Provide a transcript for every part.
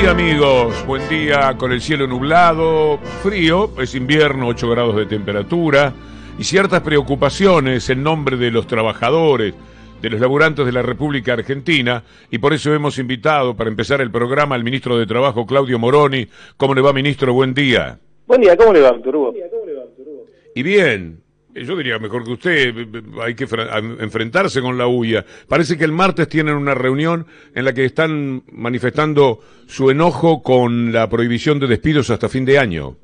día amigos, buen día con el cielo nublado, frío, es invierno, 8 grados de temperatura y ciertas preocupaciones en nombre de los trabajadores, de los laburantes de la República Argentina y por eso hemos invitado para empezar el programa al ministro de Trabajo Claudio Moroni. ¿Cómo le va ministro? Buen día. Buen día, ¿cómo le va, doctor Hugo? Y bien, yo diría mejor que usted, hay que enfrentarse con la UIA. Parece que el martes tienen una reunión en la que están manifestando su enojo con la prohibición de despidos hasta fin de año.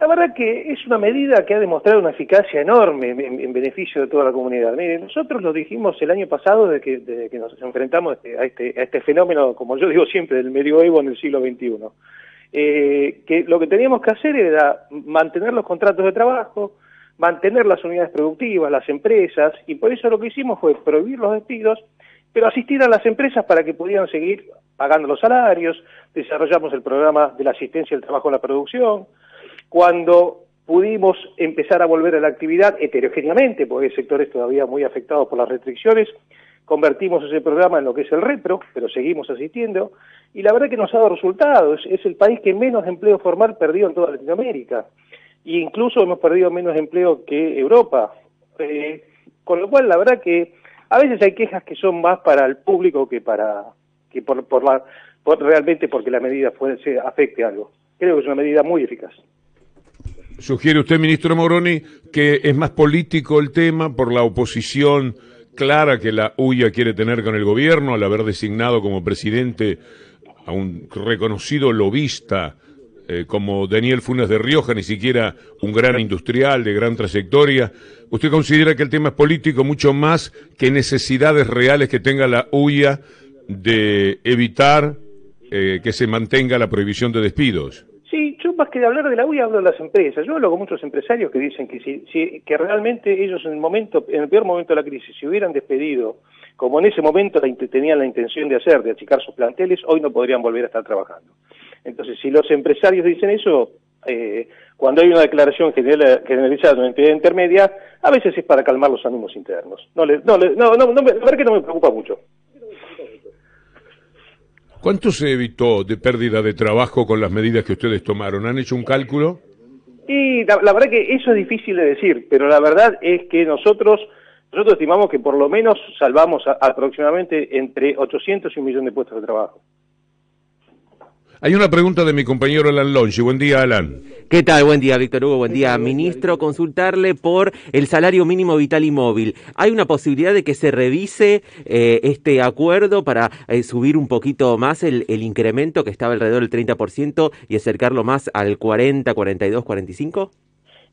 La verdad que es una medida que ha demostrado una eficacia enorme en, beneficio de toda la comunidad. Mire, nosotros lo dijimos el año pasado desde que, que nos enfrentamos este, a este, a este fenómeno, como yo digo siempre, del medioevo en el siglo XXI. Eh, que lo que teníamos que hacer era mantener los contratos de trabajo, mantener las unidades productivas, las empresas, y por eso lo que hicimos fue prohibir los despidos, pero asistir a las empresas para que pudieran seguir pagando los salarios, desarrollamos el programa de la asistencia al trabajo en la producción, cuando pudimos empezar a volver a la actividad heterogéneamente, porque hay sectores todavía muy afectados por las restricciones, convertimos ese programa en lo que es el repro, pero seguimos asistiendo, y la verdad que nos ha dado resultados, es el país que menos empleo formal perdió en toda Latinoamérica y incluso hemos perdido menos empleo que Europa. Eh, con lo cual, la verdad que a veces hay quejas que son más para el público que para que por, por, la, realmente porque la medida se afecte algo. Creo que es una medida muy eficaz. Sugiere usted, ministro Moroni, que es más político el tema por la oposición clara que la UIA quiere tener con el gobierno al haber designado como presidente a un reconocido lobista eh, como Daniel Funes de Rioja, ni siquiera un gran industrial de gran trayectoria. ¿Usted considera que el tema es político mucho más que necesidades reales que tenga la UIA de evitar eh, que se mantenga la prohibición de despidos? Sí, yo más que de hablar de la UIA hablo de las empresas. Yo hablo con muchos empresarios que dicen que si, que realmente ellos en el momento, en el peor momento de la crisis, si hubieran despedido, como en ese momento tenían la intención de hacer, de achicar sus planteles, hoy no podrían volver a estar trabajando. Entonces, si los empresarios dicen eso, eh, cuando hay una declaración general, generalizada de una entidad intermedia, a veces es para calmar los ánimos internos. No, le, no, no, no, no, la verdad que no me preocupa mucho. ¿Cuánto se evitó de pérdida de trabajo con las medidas que ustedes tomaron? ¿Han hecho un cálculo? Y la, verdad que eso es difícil de decir, pero la verdad es que nosotros nosotros estimamos que por lo menos salvamos aproximadamente entre 800 y un millón de puestos de trabajo. Hay una pregunta de mi compañero Alan Longi. Buen día, Alan. ¿Qué tal? Buen día, Víctor Hugo. Buen día, ministro. Consultarle por el salario mínimo vital y móvil. ¿Hay una posibilidad de que se revise eh, este acuerdo para eh, subir un poquito más el, incremento que estaba alrededor del 30% y acercarlo más al 40, 42, 45?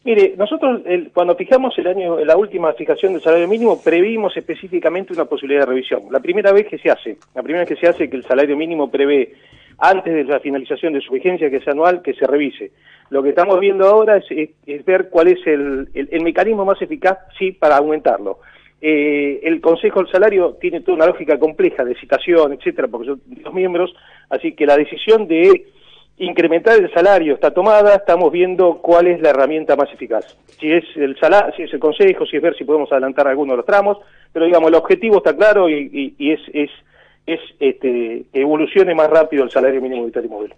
Mire, nosotros cuando fijamos el año, la última fijación del salario mínimo, previmos específicamente una posibilidad de revisión. La primera vez que se hace, la primera vez que se hace que el salario mínimo prevé antes de la finalización de su vigencia, que es anual, que se revise. Lo que estamos viendo ahora es, ver cuál es el, mecanismo más eficaz, sí, para aumentarlo. Eh, el Consejo del Salario tiene toda una lógica compleja de citación, etcétera, porque son los miembros, así que la decisión de incrementar el salario está tomada, estamos viendo cuál es la herramienta más eficaz. Si es el salario, si es el Consejo, si es ver si podemos adelantar algunos de los tramos, pero digamos, el objetivo está claro y, es es este, que evolucione más rápido el salario mínimo vital y móvil.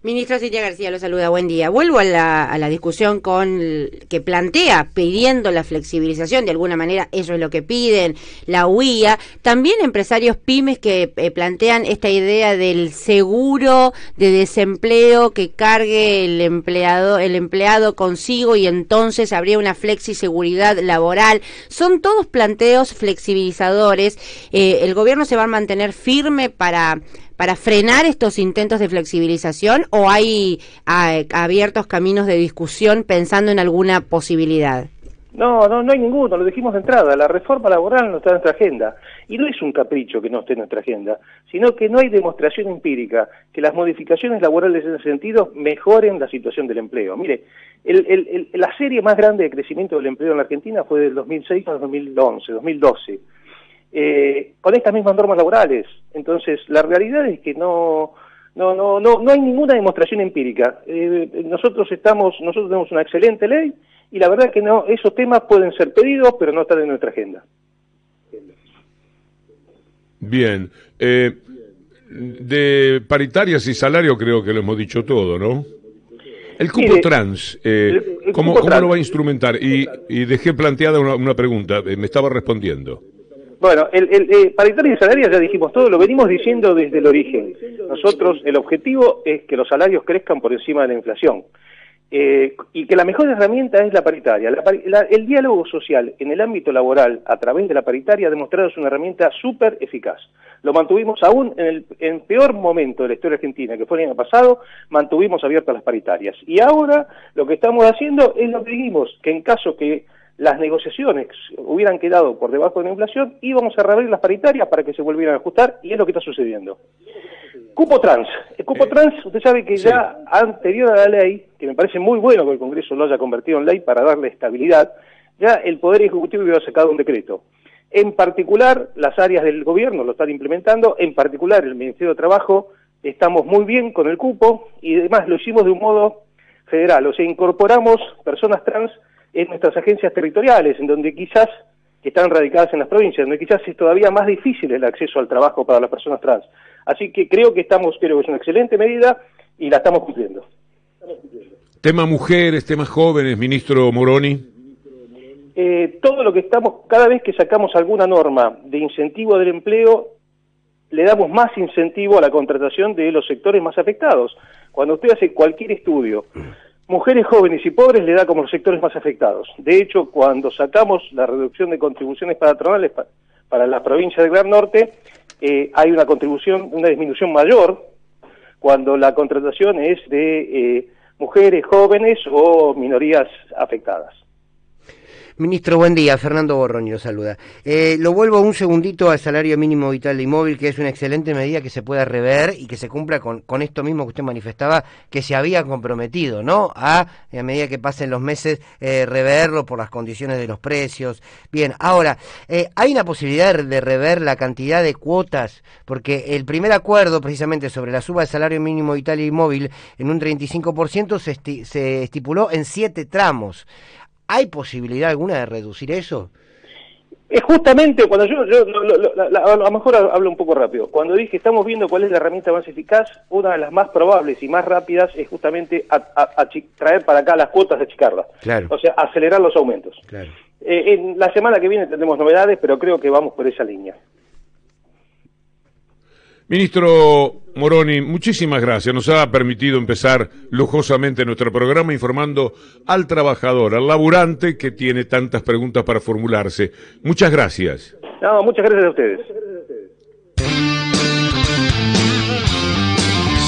Ministro Cintia García lo saluda, buen día. Vuelvo a la, discusión con que plantea pidiendo la flexibilización, de alguna manera eso es lo que piden, la UIA, también empresarios pymes que eh, plantean esta idea del seguro de desempleo que cargue el empleado, el empleado consigo y entonces habría una flexiseguridad laboral. Son todos planteos flexibilizadores. Eh, el gobierno se va a mantener firme para para frenar estos intentos de flexibilización o hay ah, abiertos caminos de discusión pensando en alguna posibilidad? No, no, no hay ninguno, lo dijimos de entrada, la reforma laboral no está en nuestra agenda. Y no es un capricho que no esté en nuestra agenda, sino que no hay demostración empírica que las modificaciones laborales en ese sentido mejoren la situación del empleo. Mire, la serie más grande de crecimiento del empleo en la Argentina fue del 2006 al 2011, 2012 eh, con estas mismas normas laborales. Entonces, la realidad es que no, no, no, no, no hay ninguna demostración empírica. Eh, nosotros estamos, nosotros tenemos una excelente ley y la verdad es que no, esos temas pueden ser pedidos, pero no están en nuestra agenda. Bien. Eh, de paritarias y salario creo que lo hemos dicho todo, ¿no? El cupo Mire, trans, eh, el- el ¿cómo, cupo cómo trans. lo va a instrumentar? Y, y dejé planteada una, una pregunta, eh, me estaba respondiendo. Bueno, el, el, eh, paritaria y salaria ya dijimos todo, lo venimos diciendo desde el origen. Nosotros, el objetivo es que los salarios crezcan por encima de la inflación. Eh, y que la mejor herramienta es la paritaria. La la- el diálogo social en el ámbito laboral a través de la paritaria ha demostrado ser una herramienta súper eficaz. Lo mantuvimos aún en el en peor momento de la historia argentina, que fue el año pasado, mantuvimos abiertas las paritarias. Y ahora lo que estamos haciendo es lo que dijimos, que en caso que las negociaciones hubieran quedado por debajo de la inflación, íbamos a reabrir las paritarias para que se volvieran a ajustar, y es lo que está sucediendo. Cupo trans. El cupo Eh, trans, usted sabe que sí. ya anterior a la ley, que me parece muy bueno que el Congreso lo haya convertido en ley para darle estabilidad, ya el Poder Ejecutivo había sacado un decreto. En particular, las áreas del gobierno lo están implementando, en particular el Ministerio de Trabajo, estamos muy bien con el cupo y además lo hicimos de un modo federal, o sea, incorporamos personas trans en nuestras agencias territoriales, en donde quizás que están radicadas en las provincias, donde quizás es todavía más difícil el acceso al trabajo para las personas trans. Así que creo que estamos, creo que es una excelente medida y la estamos cumpliendo. Tema mujeres, temas jóvenes, ministro Moroni. Eh, todo lo que estamos, cada vez que sacamos alguna norma de incentivo del empleo, le damos más incentivo a la contratación de los sectores más afectados. Cuando usted hace cualquier estudio, mujeres jóvenes y pobres le da como los sectores más afectados. De hecho, cuando sacamos la reducción de contribuciones patronales pa- para la provincia del Gran Norte, eh, hay una contribución, una disminución mayor cuando la contratación es de eh, mujeres jóvenes o minorías afectadas. Ministro, buen día. Fernando Borroño lo saluda. Eh, lo vuelvo un segundito al salario mínimo vital y móvil, que es una excelente medida que se pueda rever y que se cumpla con, con esto mismo que usted manifestaba, que se había comprometido, ¿no? A, a medida que pasen los meses, eh, reverlo por las condiciones de los precios. Bien, ahora, eh, ¿hay una posibilidad de- rever la cantidad de cuotas? Porque el primer acuerdo, precisamente, sobre la suba del salario mínimo vital y móvil en un 35% se, esti- se estipuló en siete tramos. ¿Hay posibilidad alguna de reducir eso? Es justamente cuando yo, yo lo- a lo mejor hablo un poco rápido, cuando dije estamos viendo cuál es la herramienta más eficaz, una de las más probables y más rápidas es justamente a- traer para acá las cuotas de achicarlas. Claro. O sea, acelerar los aumentos. Claro. Eh, en la semana que viene tendremos novedades, pero creo que vamos por esa línea. Ministro Moroni, muchísimas gracias. Nos ha permitido empezar lujosamente nuestro programa informando al trabajador, al laburante que tiene tantas preguntas para formularse. Muchas gracias. No, muchas gracias a ustedes.